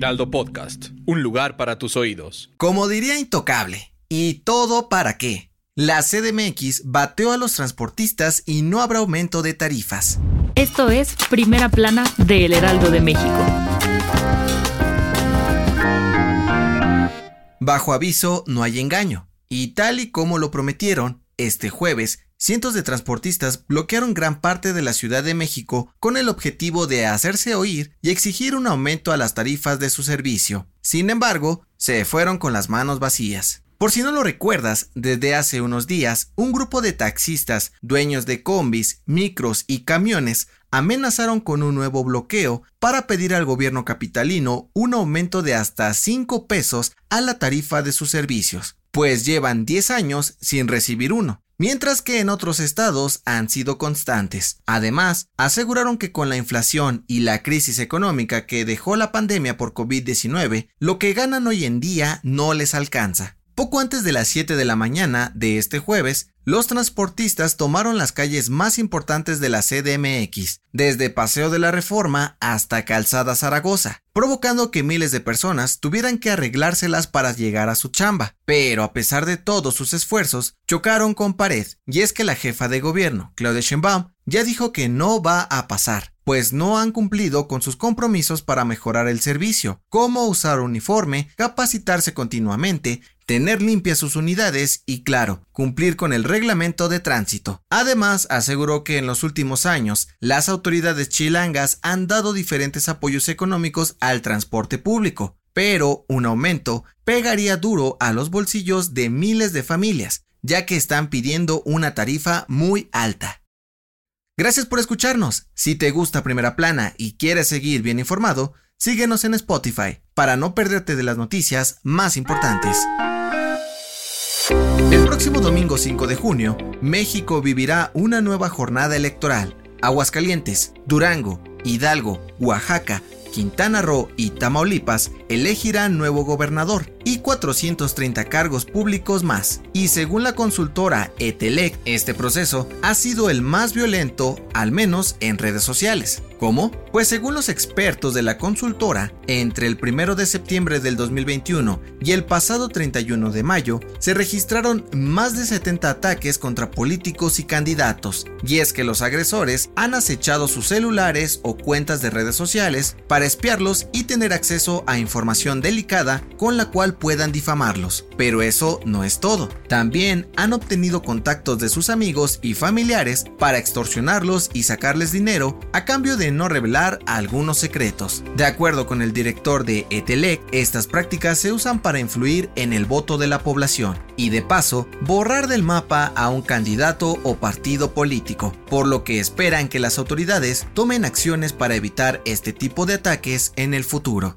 Heraldo Podcast, un lugar para tus oídos. Como diría Intocable, ¿y todo para qué? La CDMX bateó a los transportistas y no habrá aumento de tarifas. Esto es Primera Plana de El Heraldo de México. Bajo aviso no hay engaño, y tal y como lo prometieron, este jueves cientos de transportistas bloquearon gran parte de la Ciudad de México con el objetivo de hacerse oír y exigir un aumento a las tarifas de su servicio. Sin embargo, se fueron con las manos vacías. Por si no lo recuerdas, desde hace unos días, un grupo de taxistas, dueños de combis, micros y camiones, amenazaron con un nuevo bloqueo para pedir al gobierno capitalino un aumento de hasta 5 pesos a la tarifa de sus servicios, pues llevan 10 años sin recibir uno mientras que en otros estados han sido constantes. Además, aseguraron que con la inflación y la crisis económica que dejó la pandemia por COVID-19, lo que ganan hoy en día no les alcanza. Poco antes de las 7 de la mañana de este jueves, los transportistas tomaron las calles más importantes de la CDMX, desde Paseo de la Reforma hasta Calzada Zaragoza, provocando que miles de personas tuvieran que arreglárselas para llegar a su chamba. Pero a pesar de todos sus esfuerzos, chocaron con pared, y es que la jefa de gobierno, Claudia Sheinbaum, ya dijo que no va a pasar, pues no han cumplido con sus compromisos para mejorar el servicio, como usar uniforme, capacitarse continuamente, tener limpias sus unidades y, claro, cumplir con el reglamento de tránsito. Además, aseguró que en los últimos años, las autoridades chilangas han dado diferentes apoyos económicos al transporte público, pero un aumento pegaría duro a los bolsillos de miles de familias, ya que están pidiendo una tarifa muy alta. Gracias por escucharnos. Si te gusta Primera Plana y quieres seguir bien informado, síguenos en Spotify para no perderte de las noticias más importantes. El próximo domingo 5 de junio, México vivirá una nueva jornada electoral. Aguascalientes, Durango, Hidalgo, Oaxaca, Quintana Roo y Tamaulipas elegirán nuevo gobernador y 430 cargos públicos más. Y según la consultora Etelec, este proceso ha sido el más violento, al menos en redes sociales. ¿Cómo? Pues según los expertos de la consultora, entre el 1 de septiembre del 2021 y el pasado 31 de mayo, se registraron más de 70 ataques contra políticos y candidatos. Y es que los agresores han acechado sus celulares o cuentas de redes sociales para espiarlos y tener acceso a información delicada con la puedan difamarlos. Pero eso no es todo. También han obtenido contactos de sus amigos y familiares para extorsionarlos y sacarles dinero a cambio de no revelar algunos secretos. De acuerdo con el director de Etelec, estas prácticas se usan para influir en el voto de la población y de paso borrar del mapa a un candidato o partido político, por lo que esperan que las autoridades tomen acciones para evitar este tipo de ataques en el futuro.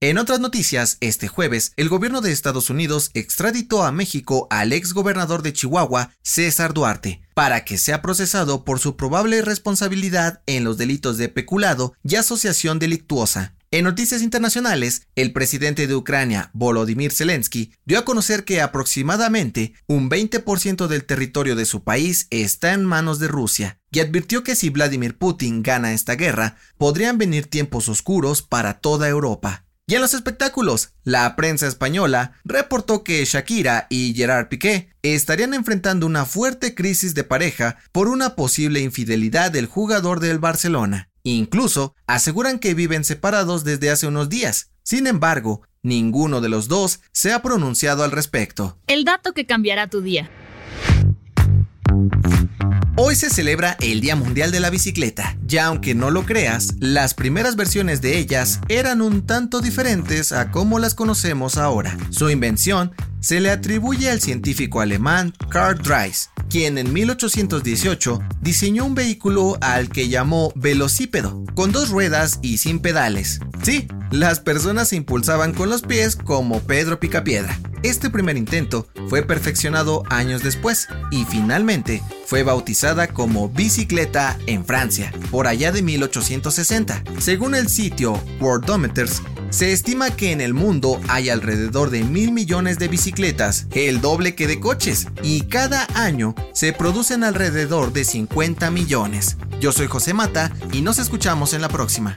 En otras noticias, este jueves, el gobierno de Estados Unidos extraditó a México al ex gobernador de Chihuahua, César Duarte, para que sea procesado por su probable responsabilidad en los delitos de peculado y asociación delictuosa. En noticias internacionales, el presidente de Ucrania, Volodymyr Zelensky, dio a conocer que aproximadamente un 20% del territorio de su país está en manos de Rusia, y advirtió que si Vladimir Putin gana esta guerra, podrían venir tiempos oscuros para toda Europa. Y en los espectáculos, la prensa española reportó que Shakira y Gerard Piqué estarían enfrentando una fuerte crisis de pareja por una posible infidelidad del jugador del Barcelona. Incluso aseguran que viven separados desde hace unos días. Sin embargo, ninguno de los dos se ha pronunciado al respecto. El dato que cambiará tu día. Hoy se celebra el Día Mundial de la Bicicleta. Ya aunque no lo creas, las primeras versiones de ellas eran un tanto diferentes a como las conocemos ahora. Su invención se le atribuye al científico alemán Karl Dreis, quien en 1818 diseñó un vehículo al que llamó velocípedo, con dos ruedas y sin pedales. Sí, las personas se impulsaban con los pies como Pedro Picapiedra. Este primer intento fue perfeccionado años después y finalmente fue bautizada como bicicleta en Francia, por allá de 1860. Según el sitio Worldometers, se estima que en el mundo hay alrededor de mil millones de bicicletas, el doble que de coches, y cada año se producen alrededor de 50 millones. Yo soy José Mata y nos escuchamos en la próxima.